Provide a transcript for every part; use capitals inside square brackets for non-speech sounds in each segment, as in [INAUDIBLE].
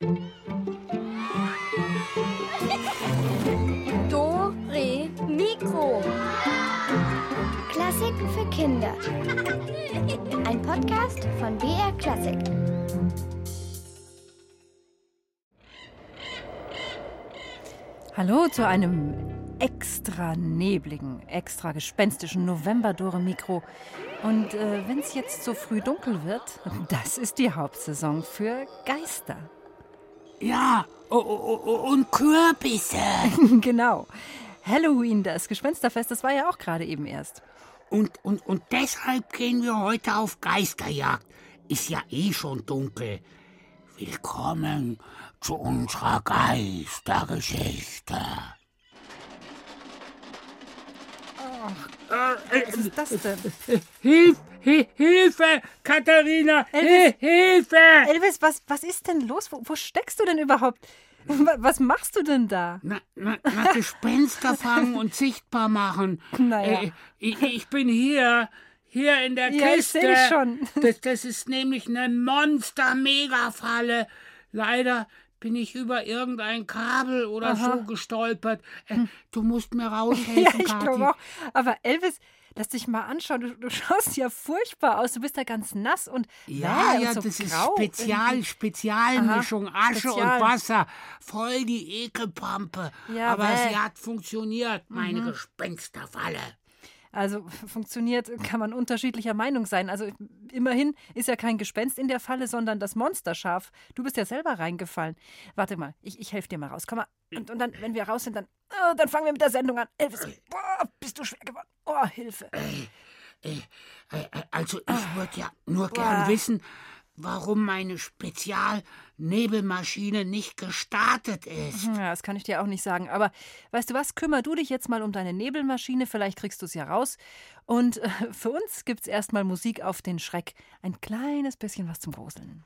Do, Re, Mikro. Klassiken für Kinder. Ein Podcast von BR Klassik. Hallo zu einem extra nebligen, extra gespenstischen November-Dore-Mikro. Und äh, wenn es jetzt so früh dunkel wird, [LAUGHS] das ist die Hauptsaison für Geister. Ja, und Kürbisse. [LAUGHS] genau. Halloween, das Gespensterfest, das war ja auch gerade eben erst. Und, und, und deshalb gehen wir heute auf Geisterjagd. Ist ja eh schon dunkel. Willkommen zu unserer Geistergeschichte. Was ist das denn? Hilf, Hi- Hilfe, Katharina! Hi- Hilfe! Elvis, was, was ist denn los? Wo, wo steckst du denn überhaupt? Wa- Was machst du denn da? Na, na, na Gespenster [LAUGHS] fangen und sichtbar machen. Naja. Äh, ich, ich bin hier, hier in der Ja, ich Kiste. dich schon. Das, das ist nämlich eine Monster-Megafalle. Leider bin ich über irgendein Kabel oder so gestolpert. Äh, du musst mir [LAUGHS] raushelfen, Hm. Ja, ich glaube auch. Aber Elvis, lass dich mal anschauen. Du, du [LAUGHS] schaust ja furchtbar aus. Du bist ja ganz nass und Ja, ja, und so das ist grau Spezial, irgendwie. Spezialmischung, Aha, Asche Spezial. und Wasser. Voll die Ekelpampe. Ja, Aber. Mhm. sie hat funktioniert, meine Gespensterfalle. Also funktioniert, kann man unterschiedlicher Meinung sein. Also immerhin ist ja kein Gespenst in der Falle, sondern das Monsterschaf. Du bist ja selber reingefallen. Warte mal, ich, ich helfe dir mal raus. Komm mal. Und, und dann, wenn wir raus sind, dann, oh, dann fangen wir mit der Sendung an. Elvis, boah, bist du schwer geworden. Oh, Hilfe. Äh, äh, Also ich würde ja nur gern Boah. wissen, warum meine Spezial-Nebelmaschine nicht gestartet ist. Ja, das kann ich dir auch nicht sagen. Aber weißt du was, kümmer du dich jetzt mal um deine Nebelmaschine, vielleicht kriegst du es ja raus. Und äh, für uns gibt es erstmal Musik auf den Schreck. Ein kleines bisschen was zum Gruseln.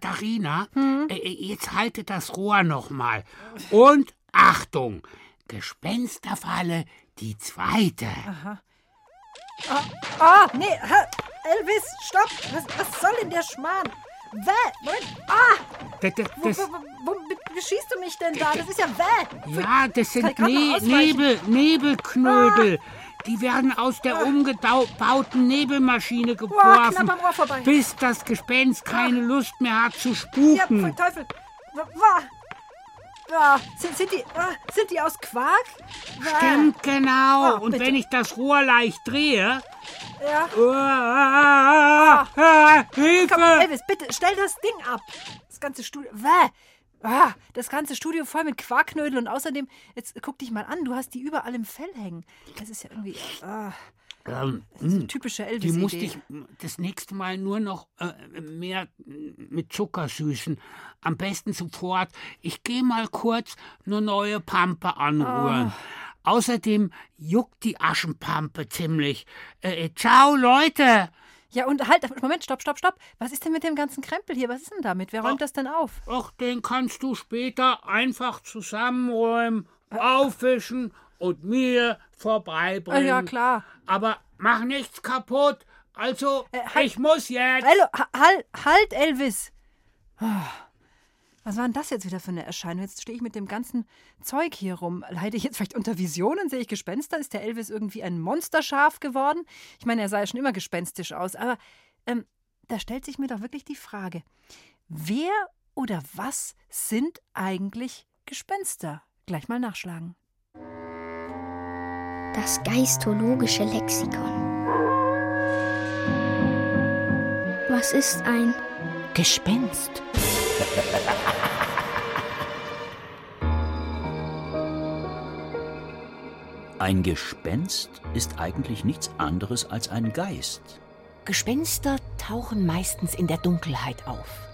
Katharina, Hm? äh, äh, jetzt halte das Rohr nochmal. Und Achtung, Gespensterfalle, die zweite. Ah, nee, ha, Elvis, stopp! Was, was soll denn der Schmarrn? Wäh! Moment! Ah! Das, das, Wo, das, wo, wo, wo beschießt du mich denn da? Das ist ja wäh! ja, das sind ne? Ah. Nebel, Nebelknödel. Die werden aus der umgebauten Nebelmaschine Boah, geworfen, vorbei. bis das Gespenst keine Lust mehr hat zu Ja, spuken. voll Teufel! Wah! Ja, sind, sind, die, ah, sind die aus Quark? Stimmt genau. Oh, Und wenn ich das Rohr leicht drehe. Ja. Oh, ah, Hilfe! Komm, Elvis, bitte, stell das Ding ab. Das ganze Studio. Wäh. Ah, das ganze Studio voll mit Quarkknödeln und außerdem, jetzt guck dich mal an, du hast die überall im Fell hängen. Das ist ja irgendwie ah, Ähm, so typische die musste ich das nächste Mal nur noch äh, mehr mit Zucker süßen. Am besten sofort. Ich gehe mal kurz eine neue Pampe anrühren. Außerdem juckt die Aschenpampe ziemlich. Äh, äh, ciao, Leute! Ja, und halt, Moment, stopp, stopp, stopp. Was ist denn mit dem ganzen Krempel hier? Was ist denn damit? Wer räumt das denn auf? Ach, den kannst du später einfach zusammenräumen, aufwischen und mir vorbeibringen. Ah, ja, klar. Aber mach nichts kaputt. Also, halt. ich muss jetzt. Hallo, ha- halt, halt, Elvis. Ah, Was war denn das jetzt wieder für eine Erscheinung? Jetzt stehe ich mit dem ganzen Zeug hier rum. Leide ich jetzt vielleicht unter Visionen? Sehe ich Gespenster? Ist der Elvis irgendwie ein Monsterschaf geworden? Ich meine, er sah ja schon immer gespenstisch aus, aber ähm, da stellt sich mir doch wirklich die Frage: Wer oder was sind eigentlich Gespenster? Gleich mal nachschlagen. Das geistologische Lexikon. Was ist ein Gespenst. [LAUGHS] Ein Gespenst ist eigentlich nichts anderes als ein Geist. Gespenster tauchen meistens in der Dunkelheit auf.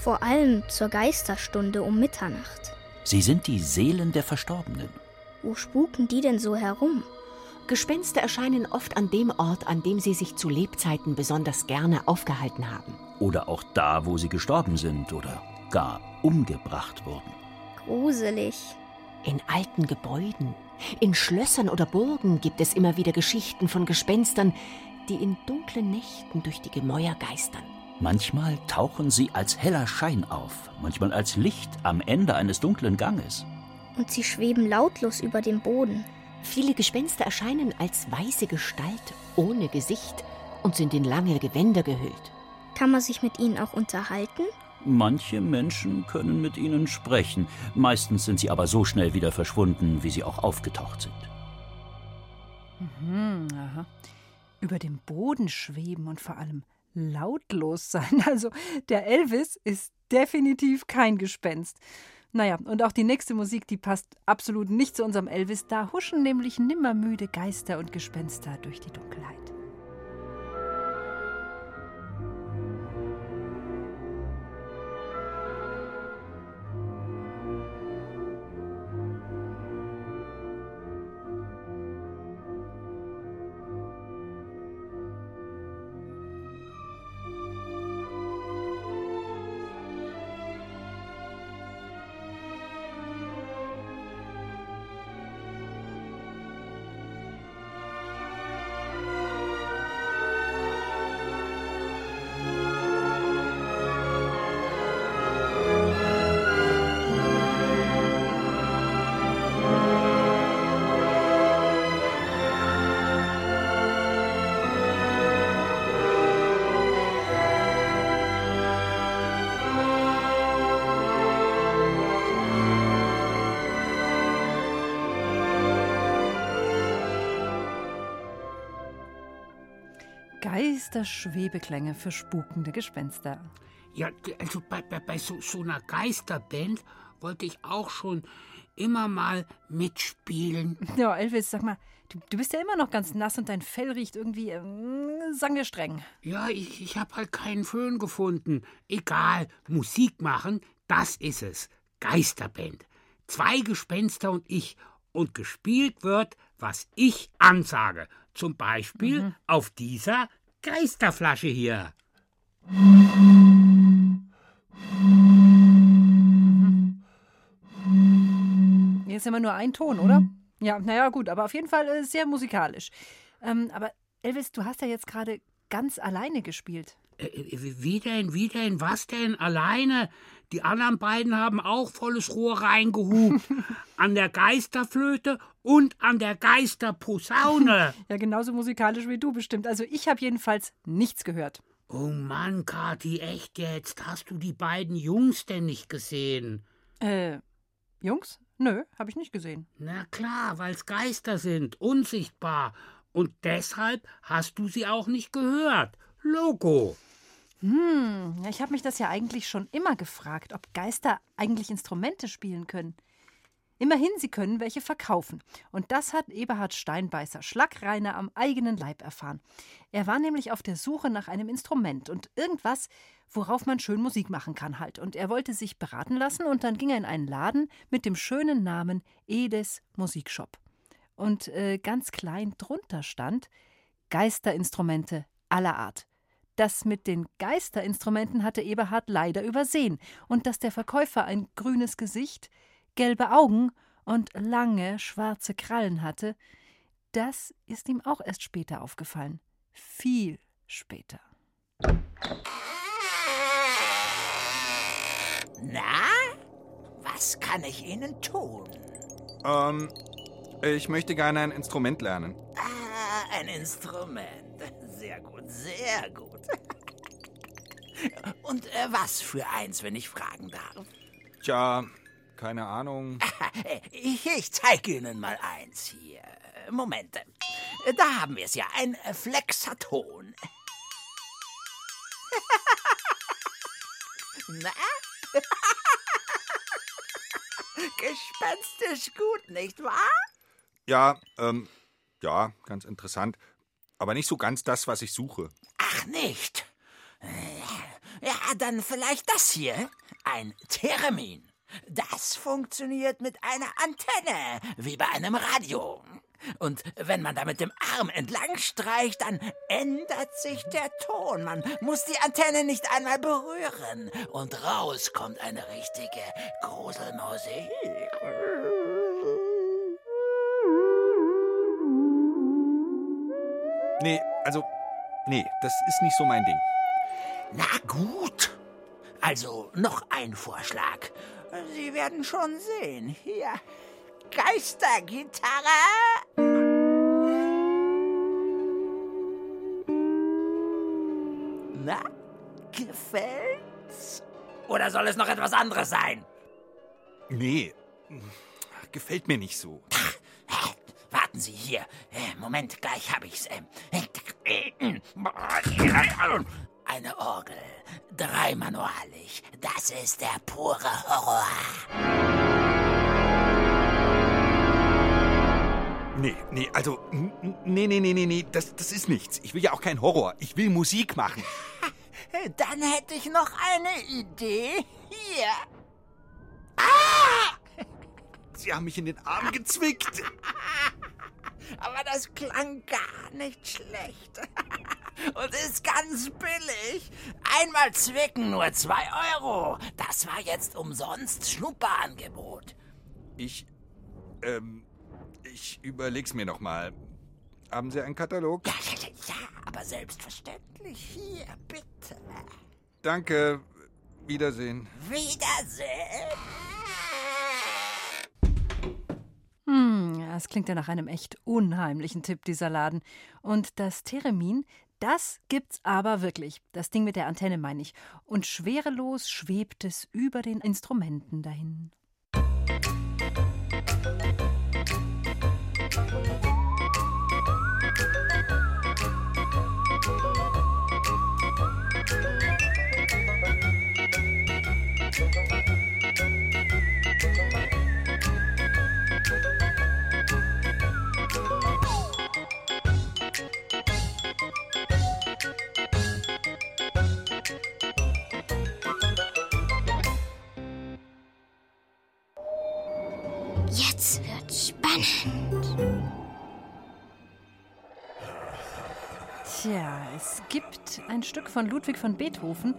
Vor allem zur Geisterstunde um Mitternacht. Sie sind die Seelen der Verstorbenen. Wo spuken die denn so herum? Gespenster erscheinen oft an dem Ort, an dem sie sich zu Lebzeiten besonders gerne aufgehalten haben. Oder auch da, wo sie gestorben sind oder gar umgebracht wurden. Gruselig. In alten Gebäuden, in Schlössern oder Burgen gibt es immer wieder Geschichten von Gespenstern, die in dunklen Nächten durch die Gemäuer geistern. Manchmal tauchen sie als heller Schein auf, manchmal als Licht am Ende eines dunklen Ganges. Und sie schweben lautlos über dem Boden. Viele Gespenster erscheinen als weiße Gestalt ohne Gesicht und sind in lange Gewänder gehüllt. Kann man sich mit ihnen auch unterhalten? Manche Menschen können mit ihnen sprechen, meistens sind sie aber so schnell wieder verschwunden, wie sie auch aufgetaucht sind. Mhm, aha. Über dem Boden schweben und vor allem lautlos sein. [LAUGHS] Also der Elvis ist definitiv kein Gespenst. Naja, und auch die nächste Musik, die passt absolut nicht zu unserem Elvis. Da huschen nämlich nimmermüde Geister und Gespenster durch die Dunkelheit. Geister-Schwebeklänge für spukende Gespenster. Ja, also bei, bei, bei so, so einer Geisterband wollte ich auch schon immer mal mitspielen. [LAUGHS] Ja, Elvis, sag mal, du, du bist ja immer noch ganz nass und dein Fell riecht irgendwie, sagen wir streng. Ja, ich, ich habe halt keinen Föhn gefunden. Egal, Musik machen, das ist es. Geisterband. Zwei Gespenster und ich. Und gespielt wird, was ich ansage. Zum Beispiel auf dieser Geisterflasche hier. Jetzt immer nur ein Ton, oder? Ja, naja, gut, aber auf jeden Fall äh, sehr musikalisch. Ähm, aber Elvis, du hast ja jetzt gerade ganz alleine gespielt. Äh, äh, Wie denn, wie denn, was denn? Alleine? Die anderen beiden haben auch volles Rohr reingehupt. [LAUGHS] an der Geisterflöte und an der Geisterposaune. Ja, genauso musikalisch wie du bestimmt. Also ich habe jedenfalls nichts gehört. oh Mann, Kathi, echt jetzt? Hast du die beiden Jungs denn nicht gesehen? Äh, Jungs? Nö, habe ich nicht gesehen. Na klar, weil's Geister sind, unsichtbar. Und deshalb hast du sie auch nicht gehört. Logo. Hm, ich habe mich das ja eigentlich schon immer gefragt, ob Geister eigentlich Instrumente spielen können. Immerhin, sie können welche verkaufen. Und das hat Eberhard Steinbeißer Schlagreiner am eigenen Leib erfahren. Er war nämlich auf der Suche nach einem Instrument und irgendwas, worauf man schön Musik machen kann halt. Und er wollte sich beraten lassen und dann ging er in einen Laden mit dem schönen Namen Edes Musikshop. Und äh, ganz klein drunter stand Geisterinstrumente aller Art. Das mit den Geisterinstrumenten hatte Eberhard leider übersehen und dass der Verkäufer ein grünes Gesicht, gelbe Augen und lange schwarze Krallen hatte, das ist ihm auch erst später aufgefallen. Viel später. Na, was kann ich Ihnen tun? Ähm, ich möchte gerne ein Instrument lernen. Ah, ein Instrument. Sehr gut, sehr gut. Und äh, was für eins, wenn ich fragen darf? Tja, keine Ahnung. Ich, ich zeige Ihnen mal eins hier. Moment. Da haben wir es ja, ein Flexaton. [LAUGHS] Na? [LAUGHS] Gespenstisch gut, nicht wahr? Ja, ähm, ja, ganz interessant. Aber nicht so ganz das, was ich suche. Ach, nicht? Ja, dann vielleicht das hier. Ein Theremin. Das funktioniert mit einer Antenne, wie bei einem Radio. Und wenn man da mit dem Arm entlang streicht, dann ändert sich der Ton. Man muss die Antenne nicht einmal berühren. Und raus kommt eine richtige Gruselmusik. Nee, also, nee, das ist nicht so mein Ding. Na gut. Also noch ein Vorschlag. Sie werden schon sehen. Hier. Geistergitarre. Na, gefällt's? Oder soll es noch etwas anderes sein? Nee, gefällt mir nicht so. Warten Sie hier. Äh, Moment, gleich hab ich's. Ähm, Eine Orgel. Dreimanualig. Das ist der pure Horror. Nee, nee, also, nee, nee, nee, nee, nee, das, das ist nichts. Ich will ja auch kein Horror. Ich will Musik machen. [LAUGHS] Dann hätte ich noch eine Idee. Hier. Sie haben mich in den Arm gezwickt. [LAUGHS] Das klang gar nicht schlecht. [LAUGHS] Und ist ganz billig. Einmal zwicken, nur zwei Euro. Das war jetzt umsonst Schnupperangebot. Ich, ähm, ich überleg's mir noch mal. Haben Sie einen Katalog? Ja, ja, ja, ja, aber selbstverständlich. Hier, bitte. Danke. Wiedersehen. Wiedersehen. Hm, ja, es klingt ja nach einem echt unheimlichen Tipp, dieser Laden. Und das Theremin, das gibt's aber wirklich. Das Ding mit der Antenne meine ich. Und schwerelos schwebt es über den Instrumenten dahin. Jetzt es gibt ein Stück von Ludwig von Beethoven,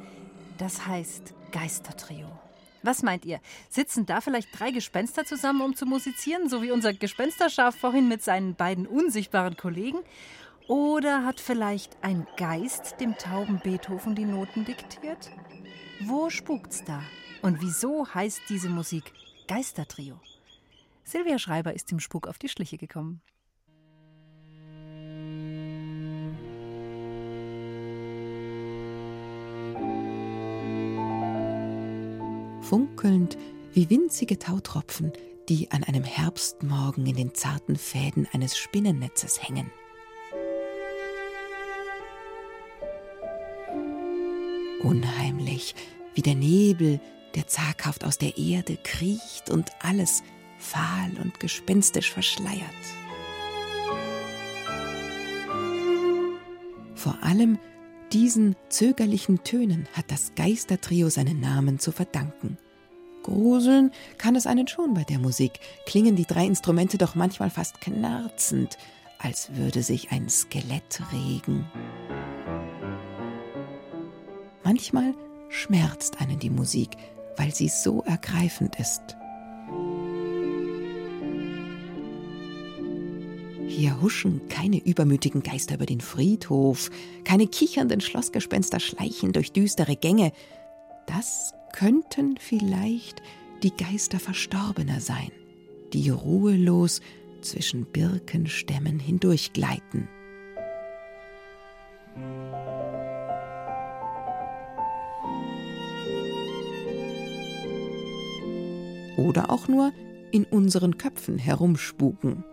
das heißt Geistertrio. Was meint ihr? Sitzen da vielleicht drei Gespenster zusammen, um zu musizieren, so wie unser Gespensterschaf vorhin mit seinen beiden unsichtbaren Kollegen? Oder hat vielleicht ein Geist dem tauben Beethoven die Noten diktiert? Wo spukt's da? Und wieso heißt diese Musik Geistertrio? Silvia Schreiber ist dem Spuk auf die Schliche gekommen. Funkelnd wie winzige Tautropfen, die an einem Herbstmorgen in den zarten Fäden eines Spinnennetzes hängen. Unheimlich, wie der Nebel, der zaghaft aus der Erde kriecht und alles fahl und gespenstisch verschleiert. Vor allem diesen zögerlichen Tönen hat das Geistertrio seinen Namen zu verdanken. Gruseln kann es einen schon bei der Musik, klingen die drei Instrumente doch manchmal fast knarzend, als würde sich ein Skelett regen. Manchmal schmerzt einen die Musik, weil sie so ergreifend ist. Hier huschen keine übermütigen Geister über den Friedhof, keine kichernden Schlossgespenster schleichen durch düstere Gänge. Das könnten vielleicht die Geister Verstorbener sein, die ruhelos zwischen Birkenstämmen hindurchgleiten. Oder auch nur in unseren Köpfen herumspuken.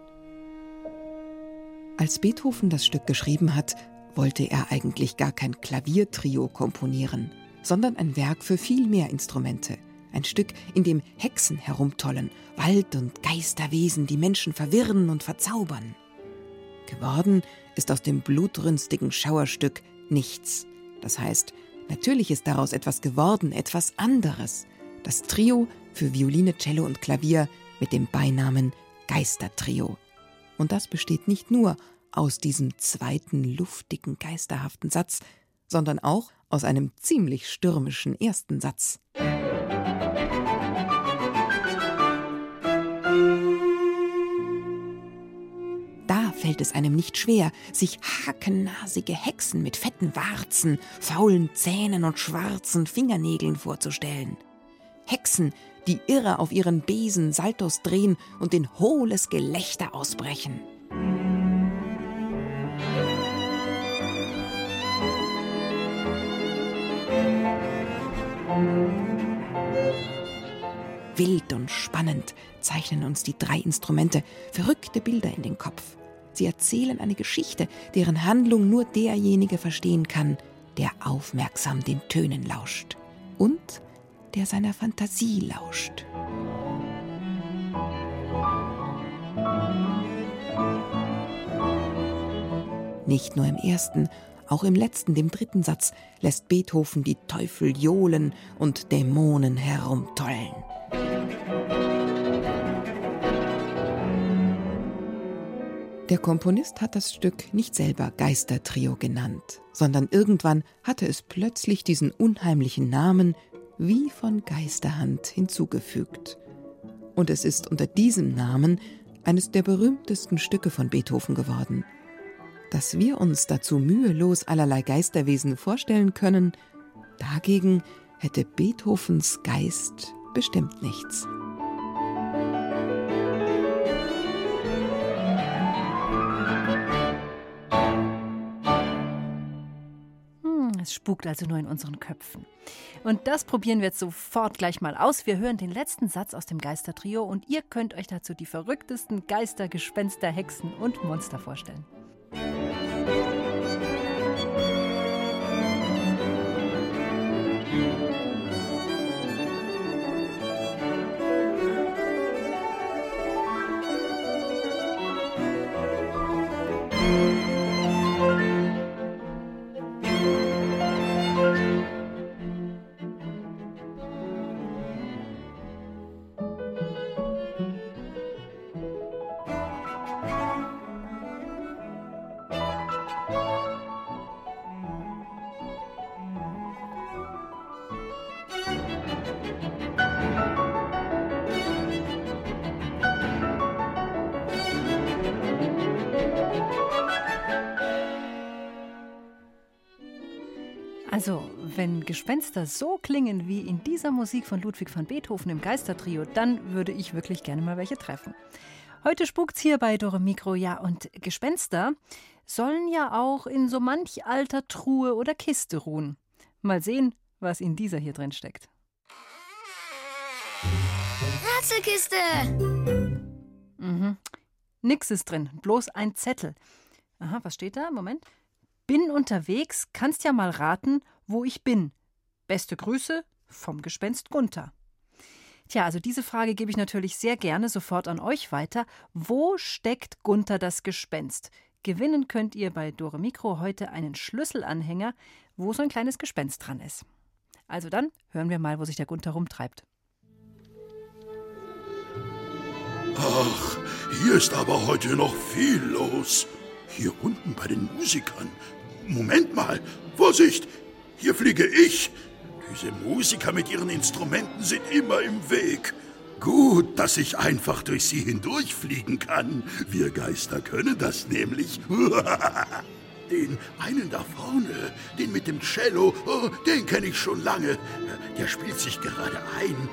Als Beethoven das Stück geschrieben hat, wollte er eigentlich gar kein Klaviertrio komponieren, sondern ein Werk für viel mehr Instrumente, Ein Stück, in dem Hexen herumtollen, Wald- und Geisterwesen die Menschen verwirren und verzaubern. Geworden ist aus dem blutrünstigen Schauerstück nichts. Das heißt, natürlich ist daraus etwas geworden, etwas anderes. Das Trio für Violine, Cello und Klavier mit dem Beinamen Geistertrio. Und das besteht nicht nur aus diesem zweiten luftigen, geisterhaften Satz, sondern auch aus einem ziemlich stürmischen ersten Satz. Da fällt es einem nicht schwer, sich hakennasige Hexen mit fetten Warzen, faulen Zähnen und schwarzen Fingernägeln vorzustellen. Hexen, die irre auf ihren Besen Saltos drehen und in hohles Gelächter ausbrechen. Wild und spannend zeichnen uns die drei Instrumente verrückte Bilder in den Kopf. Sie erzählen eine Geschichte, deren Handlung nur derjenige verstehen kann, der aufmerksam den Tönen lauscht und der seiner Fantasie lauscht. Nicht nur im ersten, auch im letzten, dem dritten Satz, lässt Beethoven die Teufel johlen und Dämonen herumtollen. Der Komponist hat das Stück nicht selber Geistertrio genannt, sondern irgendwann hatte es plötzlich diesen unheimlichen Namen wie von Geisterhand hinzugefügt. Und es ist unter diesem Namen eines der berühmtesten Stücke von Beethoven geworden. Dass wir uns dazu mühelos allerlei Geisterwesen vorstellen können, dagegen hätte Beethovens Geist bestimmt nichts. Es spukt also nur in unseren Köpfen. Und das probieren wir jetzt sofort gleich mal aus. Wir hören den letzten Satz aus dem Geistertrio und ihr könnt euch dazu die verrücktesten Geister, Gespenster, Hexen und Monster vorstellen. Wenn Gespenster so klingen wie in dieser Musik von Ludwig van Beethoven im Geistertrio, dann würde ich wirklich gerne mal welche treffen. Heute spukt's hier bei Dore Mikro, ja, und Gespenster sollen ja auch in so manch alter Truhe oder Kiste ruhen. Mal sehen, was in dieser hier drin steckt. Rätselkiste! Mhm. Nix ist drin, bloß ein Zettel. Aha, was steht da? Moment. Bin unterwegs, kannst ja mal raten, wo ich bin. Beste Grüße vom Gespenst Gunther. Tja, also diese Frage gebe ich natürlich sehr gerne sofort an euch weiter. Wo steckt Gunther das Gespenst? Gewinnen könnt ihr bei Dore Mikro heute einen Schlüsselanhänger, wo so ein kleines Gespenst dran ist. Also dann hören wir mal, wo sich der Gunther rumtreibt. Ach, hier ist aber heute noch viel los. Hier unten bei den Musikern. Moment mal, Vorsicht, hier fliege ich. Diese Musiker mit ihren Instrumenten sind immer im Weg. Gut, dass ich einfach durch sie hindurchfliegen kann. Wir Geister können das nämlich. [LAUGHS] Den einen da vorne, den mit dem Cello, oh, den kenne ich schon lange. Der spielt sich gerade ein,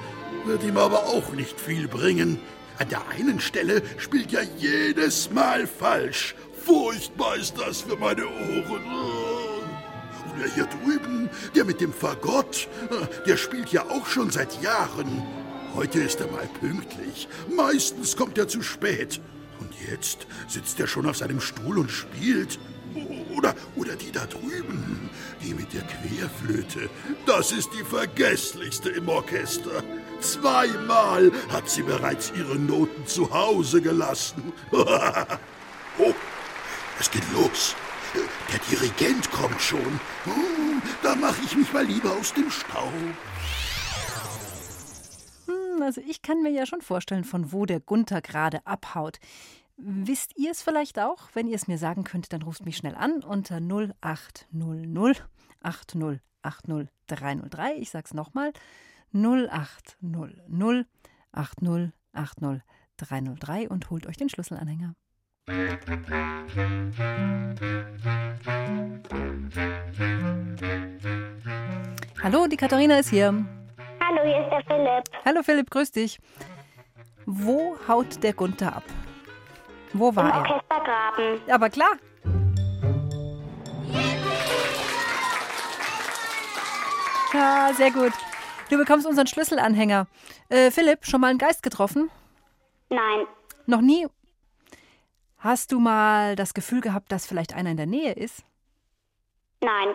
wird ihm aber auch nicht viel bringen. An der einen Stelle spielt ja jedes Mal falsch. Furchtbar ist das für meine Ohren. Und der hier drüben, der mit dem Fagott, der spielt ja auch schon seit Jahren. Heute ist er mal pünktlich. Meistens kommt er zu spät. Und jetzt sitzt er schon auf seinem Stuhl und spielt. Oder, oder die da drüben, die mit der Querflöte. Das ist die vergesslichste im Orchester. Zweimal hat sie bereits ihre Noten zu Hause gelassen. [LAUGHS] oh, es geht los. Der Dirigent kommt schon. Hm, da mache ich mich mal lieber aus dem Staub. Hm, also ich kann mir ja schon vorstellen, von wo der Gunther gerade abhaut. Wisst ihr es vielleicht auch? Wenn ihr es mir sagen könnt, dann ruft mich schnell an unter 0800 8080303. Ich sag's nochmal. 0800 8080303 und holt euch den Schlüsselanhänger. Hallo, die Katharina ist hier. Hallo, hier ist der Philipp. Hallo Philipp, grüß dich. Wo haut der Gunther ab? Wo war Im er? Orchestergraben. Aber klar. Ja, sehr gut. Du bekommst unseren Schlüsselanhänger. Äh, Philipp, schon mal einen Geist getroffen? Nein, Noch nie? Hast du mal das Gefühl gehabt, dass vielleicht einer in der Nähe ist? nein.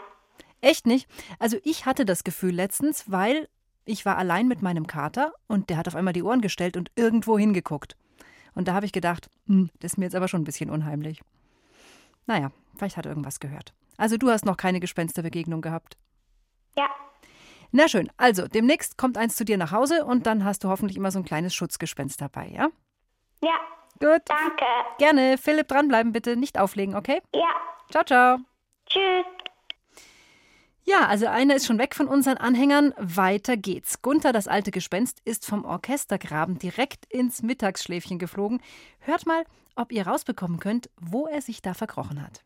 Echt nicht? Also ich hatte das Gefühl letztens, weil ich war allein mit meinem Kater und der hat auf einmal die Ohren gestellt und irgendwo hingeguckt. Und da habe ich gedacht, hm, das ist mir jetzt aber schon ein bisschen unheimlich. Naja, vielleicht hat er irgendwas gehört. Also du hast noch keine Gespensterbegegnung gehabt. Ja, Na schön, also demnächst kommt eins zu dir nach Hause und dann hast du hoffentlich immer so ein kleines Schutzgespenst dabei, ja? ja, Gut. danke. Gerne. Philipp, dranbleiben bitte. Nicht auflegen, okay? Ja, Ciao, ciao. tschüss. Ja, also einer ist schon weg von unseren Anhängern. Weiter geht's. Gunther, das alte Gespenst, ist vom Orchestergraben direkt ins Mittagsschläfchen geflogen. Hört mal, ob ihr rausbekommen könnt, wo er sich da verkrochen hat.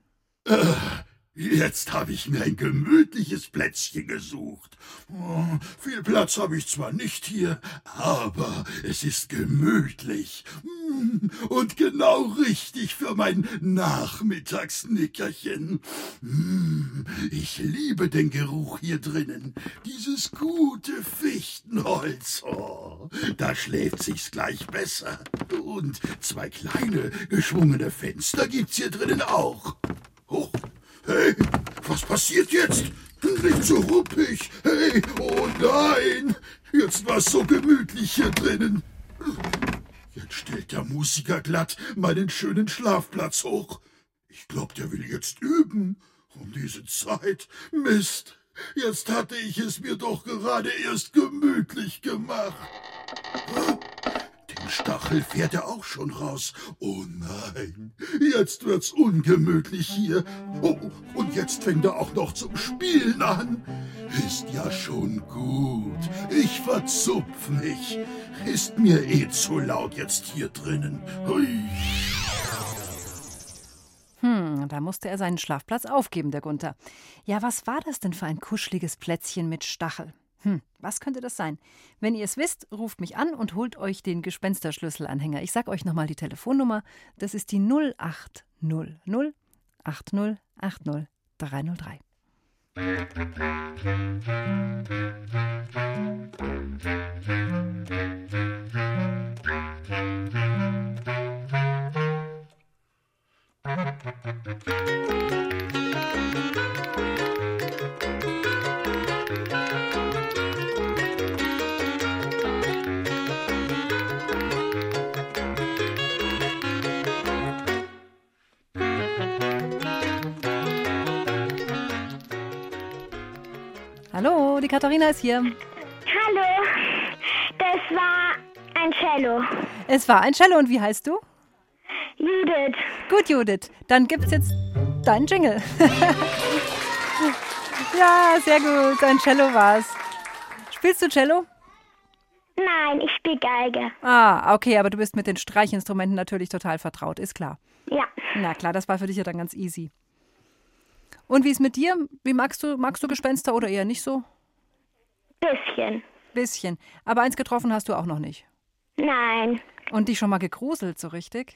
[COUGHS] Jetzt habe ich mir ein gemütliches Plätzchen gesucht. Oh, viel Platz habe ich zwar nicht hier, aber es ist gemütlich Mm, und genau richtig für mein Nachmittagsnickerchen. Mm, Ich liebe den Geruch hier drinnen. Dieses gute Fichtenholz. Oh, da schläft sich's gleich besser. Und zwei kleine geschwungene Fenster gibt's hier drinnen auch. Oh, Hey, was passiert jetzt? Nicht so ruppig. Hey, oh nein. Jetzt war's so gemütlich hier drinnen. Jetzt stellt der Musiker glatt meinen schönen Schlafplatz hoch. Ich glaub, der will jetzt üben. Um diese Zeit. Mist. Jetzt hatte ich es mir doch gerade erst gemütlich gemacht. Den Stachel fährt er auch schon raus. Oh nein, jetzt wird's ungemütlich hier. Oh, und jetzt fängt er auch noch zum Spielen an. Ist ja schon gut. Ich verzupf mich. Ist mir eh zu laut jetzt hier drinnen. Hui. Hm, da musste er seinen Schlafplatz aufgeben, der Gunther. Ja, was war das denn für ein kuscheliges Plätzchen mit Stachel? Hm, was könnte das sein? Wenn ihr es wisst, ruft mich an und holt euch den Gespensterschlüsselanhänger. Ich sag euch nochmal die Telefonnummer. Das ist die 0800 8080 303. Hallo, die Katharina ist hier. Hallo, das war ein Cello. Es war ein Cello und wie heißt du? Judith, Gut, Judith, dann gibt's jetzt deinen Jingle. [LAUGHS] ja, sehr gut, ein Cello war's. Spielst du Cello? nein, ich spiele Geige. Ah, okay, aber du bist mit den Streichinstrumenten natürlich total vertraut, ist klar. Ja, Na klar, das war für dich ja dann ganz easy. Und wie ist mit dir? Wie magst du, magst du Gespenster oder eher nicht so? Bisschen. Bisschen. Aber eins getroffen hast du auch noch nicht. Nein, Und dich schon mal gegruselt, so richtig?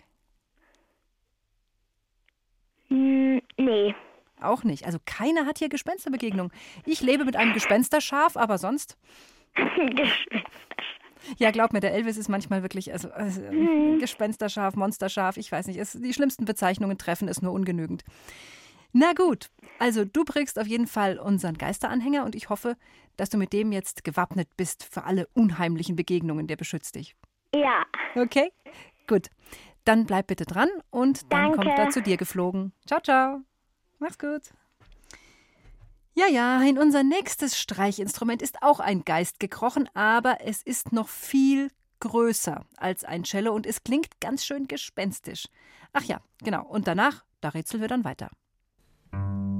hm, nee. Auch nicht. Also keiner hat hier Gespensterbegegnung. Ich lebe mit einem Gespensterschaf, aber sonst. [LAUGHS] Ja, glaub mir, der Elvis ist manchmal wirklich, also, also Gespensterschaf, Monsterschaf, ich weiß nicht, es, die schlimmsten Bezeichnungen treffen es nur ungenügend. Na gut, also du prägst auf jeden Fall unseren Geisteranhänger und ich hoffe, dass du mit dem jetzt gewappnet bist für alle unheimlichen Begegnungen. Der beschützt dich. Ja. Okay? Gut. Dann bleib bitte dran und dann Danke. kommt er zu dir geflogen. Ciao, ciao. Mach's gut. Ja, ja, in unser nächstes Streichinstrument ist auch ein Geist gekrochen, aber es ist noch viel größer als ein Cello und es klingt ganz schön gespenstisch. Ach ja, genau. Und danach, da rätseln wir dann weiter. Das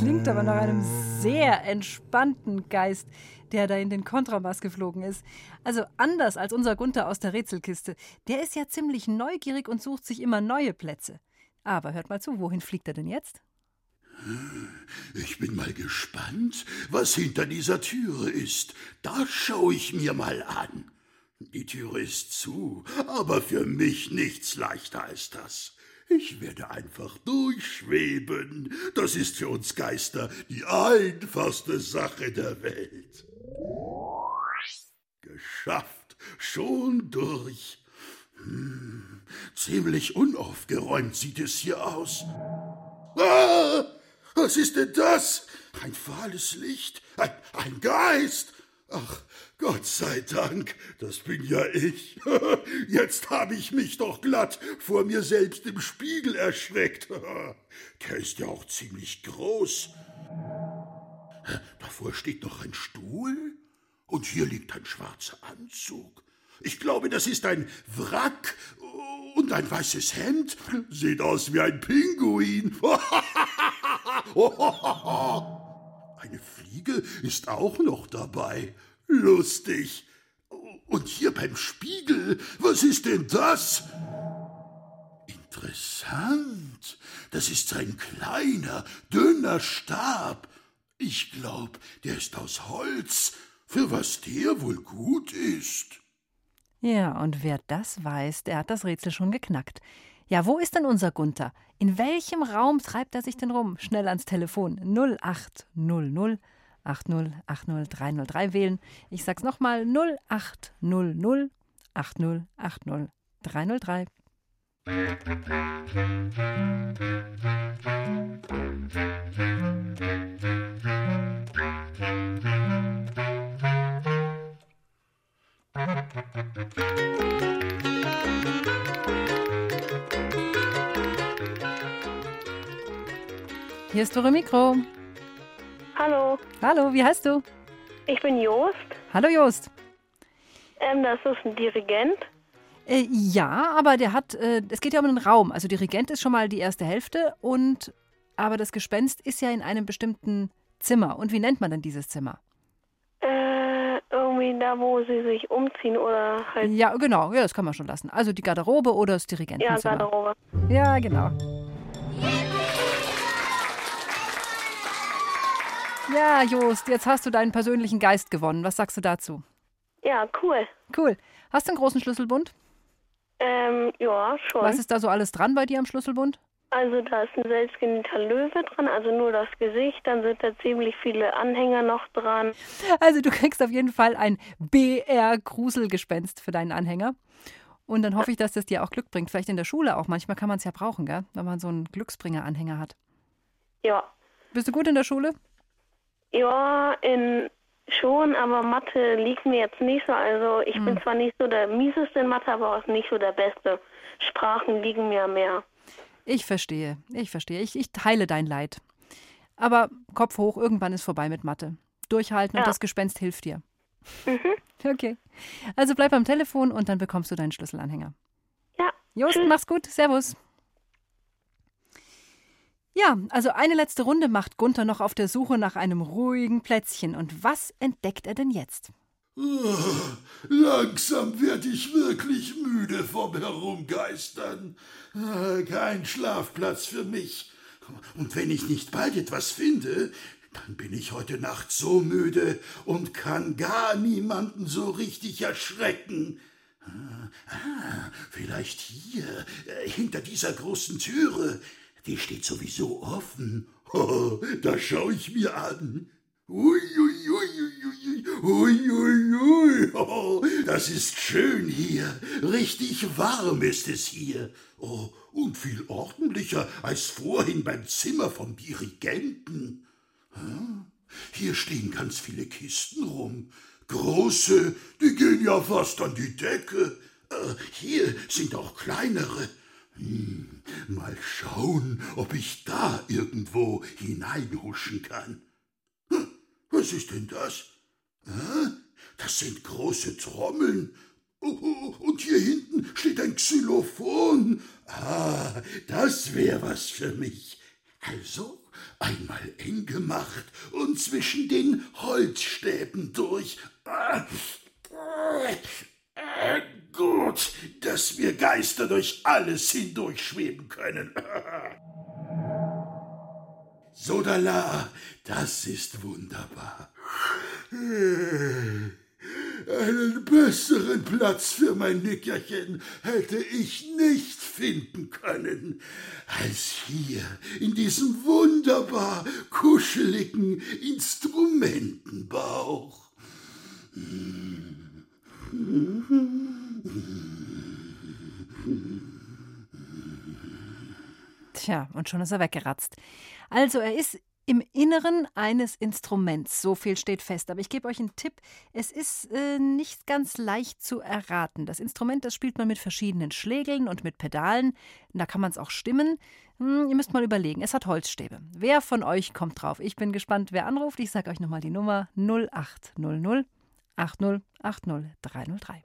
klingt aber nach einem sehr entspannten Geist, der da in den Kontrabass geflogen ist. Also anders als unser Gunther aus der Rätselkiste. Der ist ja ziemlich neugierig und sucht sich immer neue Plätze. Aber hört mal zu, wohin fliegt er denn jetzt? Ich bin mal gespannt, was hinter dieser Türe ist. Das schaue ich mir mal an. Die Türe ist zu, aber für mich nichts leichter als das. Ich werde einfach durchschweben. Das ist für uns Geister die einfachste Sache der Welt. Geschafft, schon durch. Hm, ziemlich unaufgeräumt sieht es hier aus. Ah, was ist denn das? Ein fahles Licht, ein, ein Geist. Ach, Gott sei Dank, das bin ja ich. [LAUGHS] Jetzt habe ich mich doch glatt vor mir selbst im Spiegel erschreckt. [LAUGHS] Der ist ja auch ziemlich groß. Davor steht noch ein Stuhl und hier liegt ein schwarzer Anzug. Ich glaube, das ist ein Wrack und ein weißes Hemd. Sieht aus wie ein Pinguin. [LAUGHS] Eine Fliege ist auch noch dabei. Lustig. Und hier beim Spiegel, was ist denn das? Interessant. Das ist ein kleiner, dünner Stab. Ich glaub, der ist aus Holz, für was der wohl gut ist. Ja, und wer das weiß, der hat das Rätsel schon geknackt. Ja, wo ist denn unser Gunther? In welchem Raum treibt er sich denn rum? Schnell ans Telefon 0800 8080303 wählen. Ich sag's nochmal 0800 8080303. Hier ist Dore Mikro. Hallo, Hallo, wie heißt du? ich bin Jost. Hallo Jost. Ähm, das ist ein Dirigent. Äh, ja, aber der hat, äh, es geht ja um den Raum. Also Dirigent ist schon mal die erste Hälfte und aber das Gespenst ist ja in einem bestimmten Zimmer. Und wie nennt man denn dieses Zimmer? Äh, irgendwie da, wo sie sich umziehen oder halt. Ja, genau, ja, das kann man schon lassen. Also die Garderobe oder das Ja, Dirigentenzimmer. Garderobe. Ja, genau. Ja, Jost, jetzt hast du deinen persönlichen Geist gewonnen. Was sagst du dazu? Ja, cool. Cool. Hast du einen großen Schlüsselbund? Ähm, ja, schon. Was ist da so alles dran bei dir am Schlüsselbund? Also da ist ein selbstgenähter Löwe dran, also nur das Gesicht, dann sind da ziemlich viele Anhänger noch dran. Also du kriegst auf jeden Fall ein BR-Gruselgespenst für deinen Anhänger. Und dann hoffe ich, dass das dir auch Glück bringt. Vielleicht in der Schule auch. Manchmal kann man es ja brauchen, gell? wenn man so einen Glücksbringer-Anhänger hat. Ja. Bist du gut in der Schule? Ja, in schon, aber Mathe liegt mir jetzt nicht so. Also ich Hm. bin zwar nicht so der mieseste in Mathe, aber auch nicht so der Beste. Sprachen liegen mir mehr. Ich verstehe, ich verstehe. Ich, ich teile dein Leid. Aber Kopf hoch, irgendwann ist vorbei mit Mathe. Durchhalten und Ja. das Gespenst hilft dir. Mhm. [LAUGHS] Okay. Also bleib am Telefon und dann bekommst du deinen Schlüsselanhänger. Ja. Just, tschüss. mach's gut. Servus. Ja, also eine letzte Runde macht Gunther noch auf der Suche nach einem ruhigen Plätzchen. Und was entdeckt er denn jetzt? Ah, Langsam werd ich wirklich müde vom Herumgeistern. Ah, Kein Schlafplatz für mich. Und wenn ich nicht bald etwas finde, dann bin ich heute Nacht so müde und kann gar niemanden so richtig erschrecken. Ah, ah, vielleicht hier, äh, hinter dieser großen Türe. Die steht sowieso offen. [LAUGHS] Oh, da schau ich mir an. Ui, ui, ui, ui, ui, ui. Oh, [LAUGHS] das ist schön hier. Richtig warm ist es hier. Oh, und viel ordentlicher als vorhin beim Zimmer vom Dirigenten. Hier stehen ganz viele Kisten rum. Große, die gehen ja fast an die Decke. Äh, hier sind auch kleinere. Hm, mal schauen, ob ich da irgendwo hineinhuschen kann. Hm, Was ist denn das? Das sind große Trommeln. Oh, Und hier hinten steht ein Xylophon. Ah, das wäre was für mich. Also einmal eng gemacht und zwischen den Holzstäben durch. Ah, ah, gut, dass wir Geister durch alles hindurchschweben können. [LAUGHS] Sodala, das ist wunderbar. Einen besseren Platz für mein Nickerchen hätte ich nicht finden können als hier in diesem wunderbar kuscheligen Instrumentenbauch. [LAUGHS] Tja, und schon ist er weggeratzt. Also, er ist im Inneren eines Instruments. So viel steht fest. Aber ich gebe euch einen Tipp. Es ist äh, nicht ganz leicht zu erraten. Das Instrument, das spielt man mit verschiedenen Schlägeln und mit Pedalen. Da kann man es auch stimmen. Hm, ihr müsst mal überlegen. Es hat Holzstäbe. Wer von euch kommt drauf? Ich bin gespannt, wer anruft. Ich sage euch nochmal die Nummer 0800 80 80 303.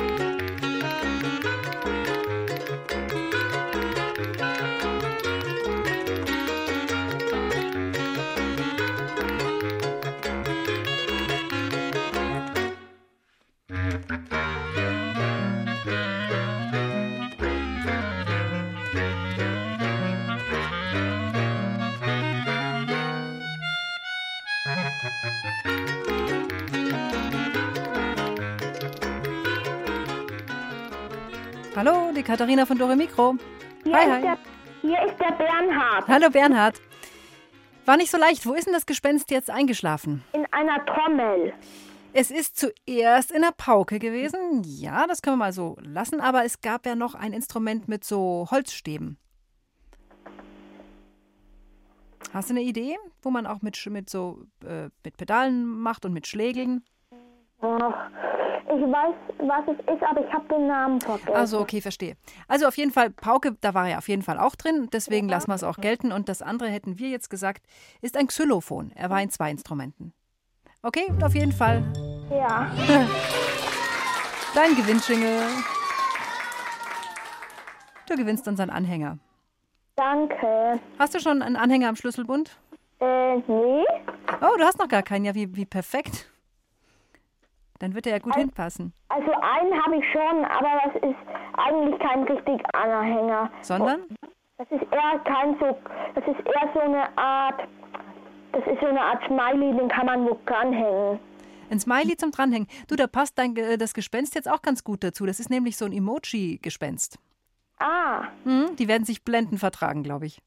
die Katharina von Dore Mikro. Hier, Hi, ist hi. Der, hier ist der Bernhard. Hallo Bernhard. War nicht so leicht. Wo ist denn das Gespenst jetzt eingeschlafen? In einer Trommel. Es ist zuerst in der Pauke gewesen. Ja, das können wir mal so lassen. Aber es gab ja noch ein Instrument mit so Holzstäben. Hast du eine Idee, wo man auch mit, mit so äh, mit Pedalen macht und mit Schlägeln? Ich weiß, was es ist, aber ich habe den Namen vergessen. Also okay, verstehe. Also auf jeden Fall, Pauke, da war er auf jeden Fall auch drin. Deswegen lassen wir es auch gelten. Und das andere hätten wir jetzt gesagt, ist ein Xylophon. Er war in zwei Instrumenten. Okay, auf jeden Fall. Ja. [LAUGHS] Dein Gewinnschingel. Du gewinnst unseren Anhänger. Danke. Hast du schon einen Anhänger am Schlüsselbund? Äh, nee. Oh, du hast noch gar keinen. Ja, wie, wie perfekt. Dann wird er ja gut hinpassen. Also einen habe ich schon, aber das ist eigentlich kein richtig Anhänger. Sondern? Das ist eher kein so, das ist eher so eine Art, das ist so eine Art Smiley, den kann man wo dranhängen. Ein Smiley zum Dranhängen. Du, da passt dein, das Gespenst jetzt auch ganz gut dazu. Das ist nämlich so ein Emoji-Gespenst. Ah, Hm, die werden sich blenden vertragen, glaube ich.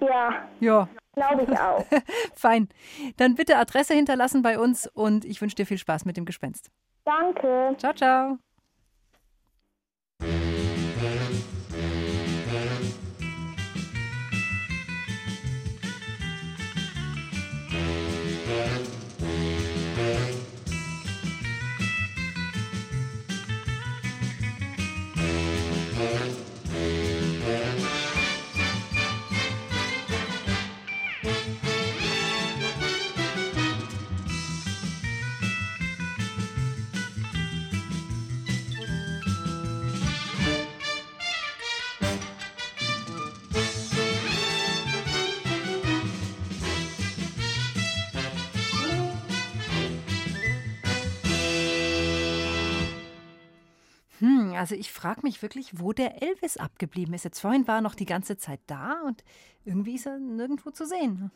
Ja, Ja, glaube ich auch. [LAUGHS] fein. Dann bitte Adresse hinterlassen bei uns und ich wünsche dir viel Spaß mit dem Gespenst. Danke. Ciao, ciao. Also ich frage mich wirklich, wo der Elvis abgeblieben ist. Jetzt vorhin war er noch die ganze Zeit da und irgendwie ist er nirgendwo zu sehen.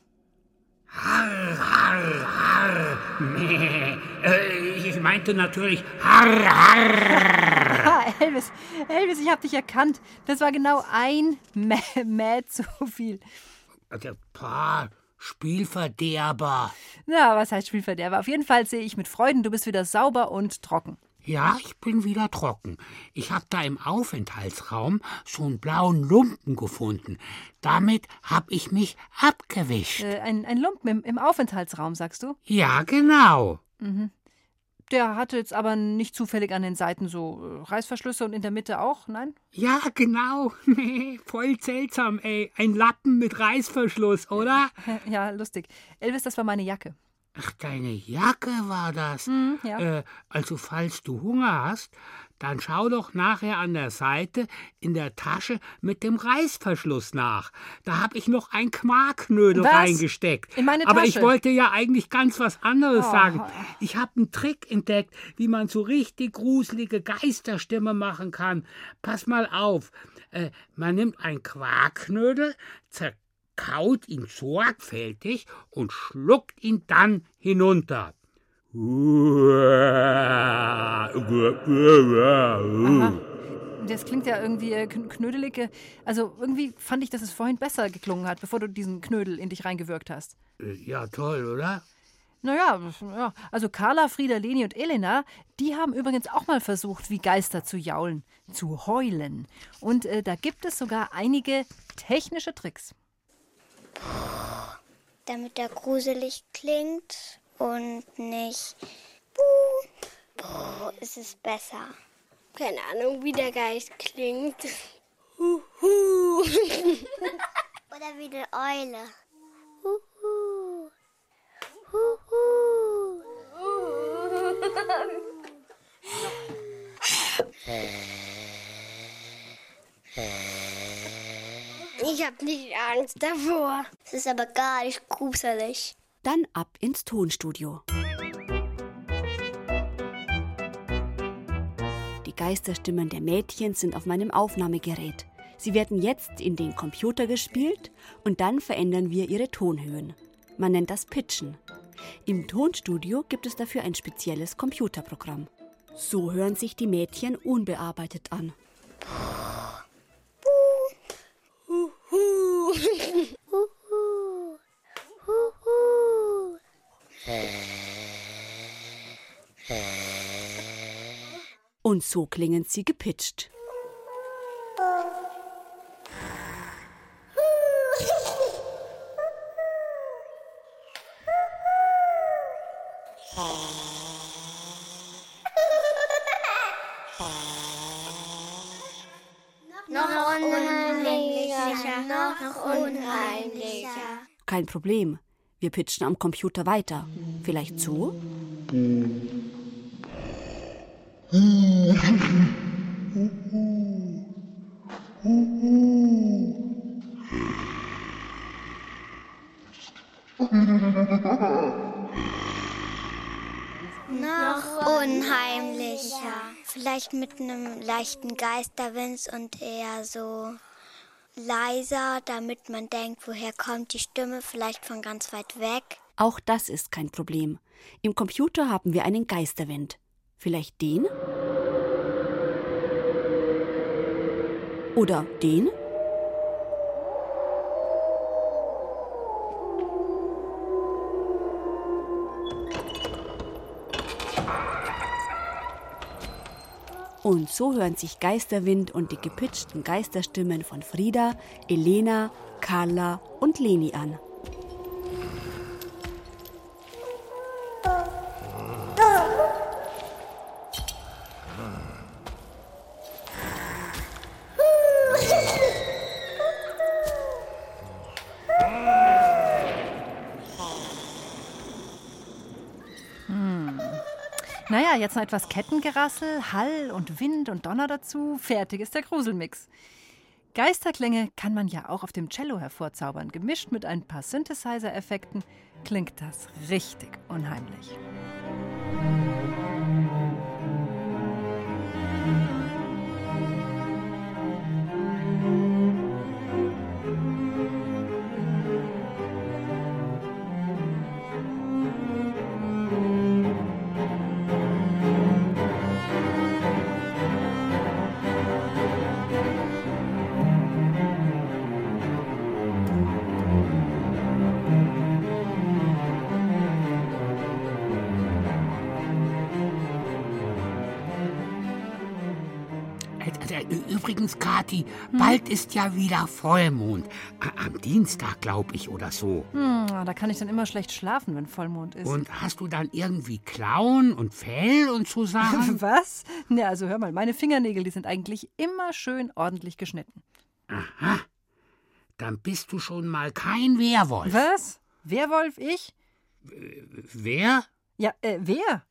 Harr, harr, harr. Nee, äh, ich meinte natürlich harr, harr. [LAUGHS] Ah, Elvis, Elvis, ich habe dich erkannt. Das war genau ein Mä, Mä zu viel. Der Paar, Spielverderber. Na, was heißt Spielverderber? Auf jeden Fall sehe ich mit Freuden, du bist wieder sauber und trocken. Ja, ich bin wieder trocken. Ich hab da im Aufenthaltsraum so einen blauen Lumpen gefunden. Damit hab ich mich abgewischt. Äh, ein, ein Lumpen im, im Aufenthaltsraum, sagst du? Ja, genau. Mhm. Der hatte jetzt aber nicht zufällig an den Seiten so äh, Reißverschlüsse und in der Mitte auch, nein? Ja, genau. [LAUGHS] Nee, voll seltsam, ey. Ein Lappen mit Reißverschluss, oder? [LAUGHS] Ja, lustig. Elvis, das war meine Jacke. Ach, deine Jacke war das. Mhm, ja. Äh, also, falls du Hunger hast, dann schau doch nachher an der Seite in der Tasche mit dem Reißverschluss nach. Da hab ich noch ein Quarkknödel Was? reingesteckt. In meine Aber ich Tasche? wollte ja eigentlich ganz was anderes Oh. sagen. Ich habe einen Trick entdeckt, wie man so richtig gruselige Geisterstimme machen kann. Pass mal auf. Äh, man nimmt ein Quarkknödel, zerkaut ihn sorgfältig und schluckt ihn dann hinunter. Aha. Das klingt ja irgendwie äh, kn- knödelig. äh, Also irgendwie fand ich, dass es vorhin besser geklungen hat, bevor du diesen Knödel in dich reingewirkt hast. Äh, Ja, toll, oder? Naja, ja. also Carla, Frieda, Leni und Elena, die haben übrigens auch mal versucht, wie Geister zu jaulen, zu heulen. Und äh, da gibt es sogar einige technische Tricks. Damit er gruselig klingt und nicht Buh. Buh, ist es besser. Keine Ahnung, wie der Geist klingt. Huhu. [LAUGHS] Oder wie eine Eule. Huhu. Huhu. Ich hab nicht Angst davor. Es ist aber gar nicht gruselig. Dann ab ins Tonstudio. Die Geisterstimmen der Mädchen sind auf meinem Aufnahmegerät. Sie werden jetzt in den Computer gespielt und dann verändern wir ihre Tonhöhen. Man nennt das Pitchen. Im Tonstudio gibt es dafür ein spezielles Computerprogramm. So hören sich die Mädchen unbearbeitet an. Huhu. Huhu. Huhu. Und so klingen sie gepitcht. Noch unheimlicher, noch unheimlicher. Kein Problem. Wir pitchen am Computer weiter. Vielleicht so? Noch unheimlicher. Vielleicht mit einem leichten Geisterwind und eher so leiser, damit man denkt, woher kommt die Stimme, vielleicht von ganz weit weg. Auch das ist kein Problem. Im Computer haben wir einen Geisterwind. Vielleicht den? Oder den? Und so hören sich Geisterwind und die gepitchten Geisterstimmen von Frieda, Elena, Carla und Leni an. Jetzt noch etwas Kettengerassel, Hall und Wind und Donner dazu. Fertig ist der Gruselmix. Geisterklänge kann man ja auch auf dem Cello hervorzaubern. Gemischt mit ein paar Synthesizer-Effekten klingt das richtig unheimlich. Bald ist ja wieder Vollmond. Am Dienstag, glaube ich, oder so. Hm, da kann ich dann immer schlecht schlafen, wenn Vollmond ist. Und hast du dann irgendwie Klauen und Fell und so Sachen? [LAUGHS] Was? Na, also hör mal, meine Fingernägel, die sind eigentlich immer schön ordentlich geschnitten. Aha. Dann bist du schon mal kein Werwolf. Was? Werwolf, ich? Wer? Ja, äh, wer?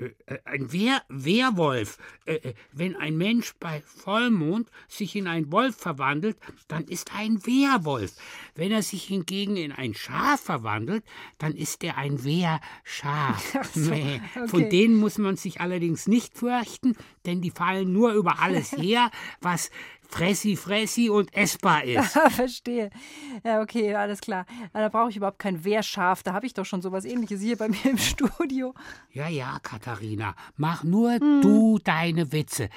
Äh, Ein Wehr, Wehrwolf. Äh, äh, Wenn ein Mensch bei Vollmond sich in einen Wolf verwandelt, dann ist er ein Wehrwolf. Wenn er sich hingegen in ein Schaf verwandelt, dann ist er ein Wehrschaf. So, okay. Von denen muss man sich allerdings nicht fürchten, denn die fallen nur über alles her, was Fressi, Fressi und essbar ist. [LAUGHS] Verstehe. Ja, okay, alles klar. Da brauche ich überhaupt kein Wehrschaf. Da habe ich doch schon sowas ähnliches hier bei mir im [LAUGHS] Studio. Ja, ja, Katharina, mach nur Hm. du deine Witze.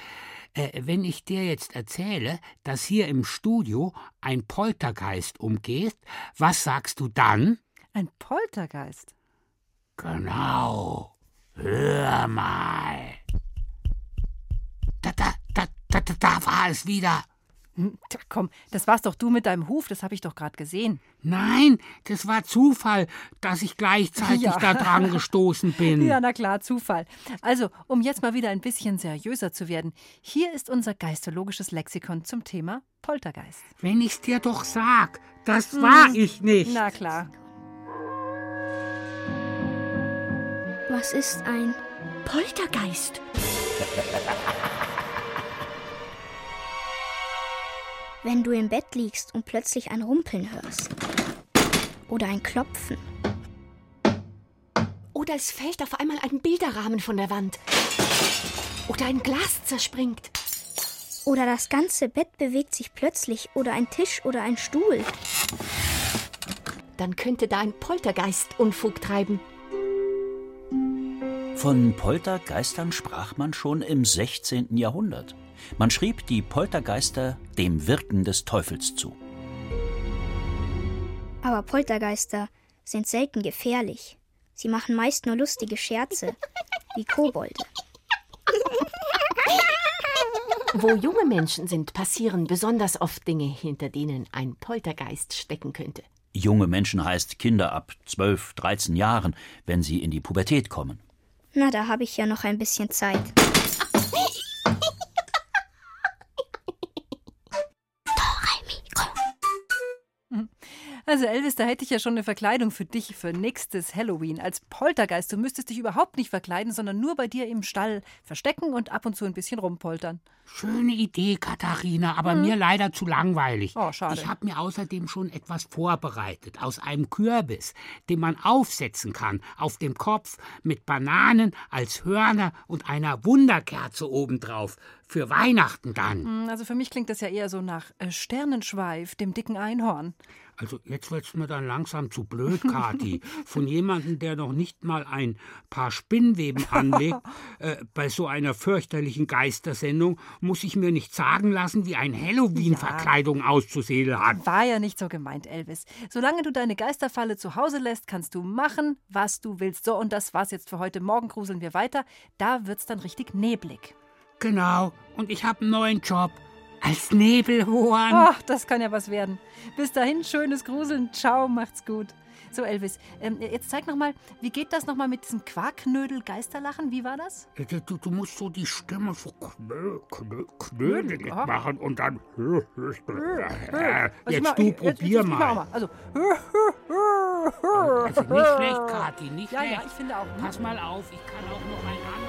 Äh, wenn ich dir jetzt erzähle, dass hier im Studio ein Poltergeist umgeht, was sagst du dann? Ein Poltergeist? Genau. Hör mal. Da, da, da, da, da, war es wieder. Hm, tja, Komm, das warst doch du mit deinem Huf, das habe ich doch gerade gesehen. Nein, das war Zufall, dass ich gleichzeitig Ja. da dran gestoßen [LAUGHS] bin. Ja, na klar, Zufall. Also, um jetzt mal wieder ein bisschen seriöser zu werden, hier ist unser geistologisches Lexikon zum Thema Poltergeist. Wenn ich's dir doch sag, das war Hm, ich nicht. Na klar. Was ist ein Poltergeist? [LAUGHS] Wenn du im Bett liegst und plötzlich ein Rumpeln hörst. Oder ein Klopfen. Oder es fällt auf einmal ein Bilderrahmen von der Wand. Oder ein Glas zerspringt. Oder das ganze Bett bewegt sich plötzlich. Oder ein Tisch oder ein Stuhl. Dann könnte da ein Poltergeist Unfug treiben. Von Poltergeistern sprach man schon im 16. Jahrhundert. Man schrieb die Poltergeister dem Wirken des Teufels zu. Aber Poltergeister sind selten gefährlich. Sie machen meist nur lustige Scherze. Wie Kobolde. Wo junge Menschen sind, passieren besonders oft Dinge, hinter denen ein Poltergeist stecken könnte. Junge Menschen heißt Kinder ab 12, 13 Jahren, wenn sie in die Pubertät kommen. Na, da habe ich ja noch ein bisschen Zeit. Also Elvis, da hätte ich ja schon eine Verkleidung für dich für nächstes Halloween. Als Poltergeist, du müsstest dich überhaupt nicht verkleiden, sondern nur bei dir im Stall verstecken und ab und zu ein bisschen rumpoltern. Schöne Idee, Katharina, aber Hm. mir leider zu langweilig. Oh, schade. Ich habe mir außerdem schon etwas vorbereitet aus einem Kürbis, den man aufsetzen kann auf dem Kopf mit Bananen als Hörner und einer Wunderkerze obendrauf. Für Weihnachten dann. Hm, Also für mich klingt das ja eher so nach äh, Sternenschweif, dem dicken Einhorn. Also jetzt wird's mir dann langsam zu blöd, Kathi. [LAUGHS] Von jemandem, der noch nicht mal ein paar Spinnweben [LAUGHS] anlegt, äh, bei so einer fürchterlichen Geistersendung muss ich mir nicht sagen lassen, wie ein Halloween-Verkleidung auszusehen hat. War ja nicht so gemeint, Elvis. Solange du deine Geisterfalle zu Hause lässt, kannst du machen, was du willst. So, und das war's jetzt für heute. Morgen gruseln wir weiter. Da wird's dann richtig neblig. Genau. Und ich habe einen neuen Job. Als Nebelhorn. Ach, das kann ja was werden. Bis dahin, schönes Gruseln. Ciao, macht's gut. So, Elvis, ähm, jetzt zeig noch mal, wie geht das noch mal mit diesem Quarkknödel-Geisterlachen? Wie war das? Äh, Du, du musst so die Stimme so knö, knö, knödelig Aha. machen und dann. Also ich Jetzt du probier jetzt- mal. mal. Also, Also nicht schlecht, Kathi, nicht Ja, schlecht. ja, ich finde auch. Pass mal auf, ich kann auch noch ein anderes.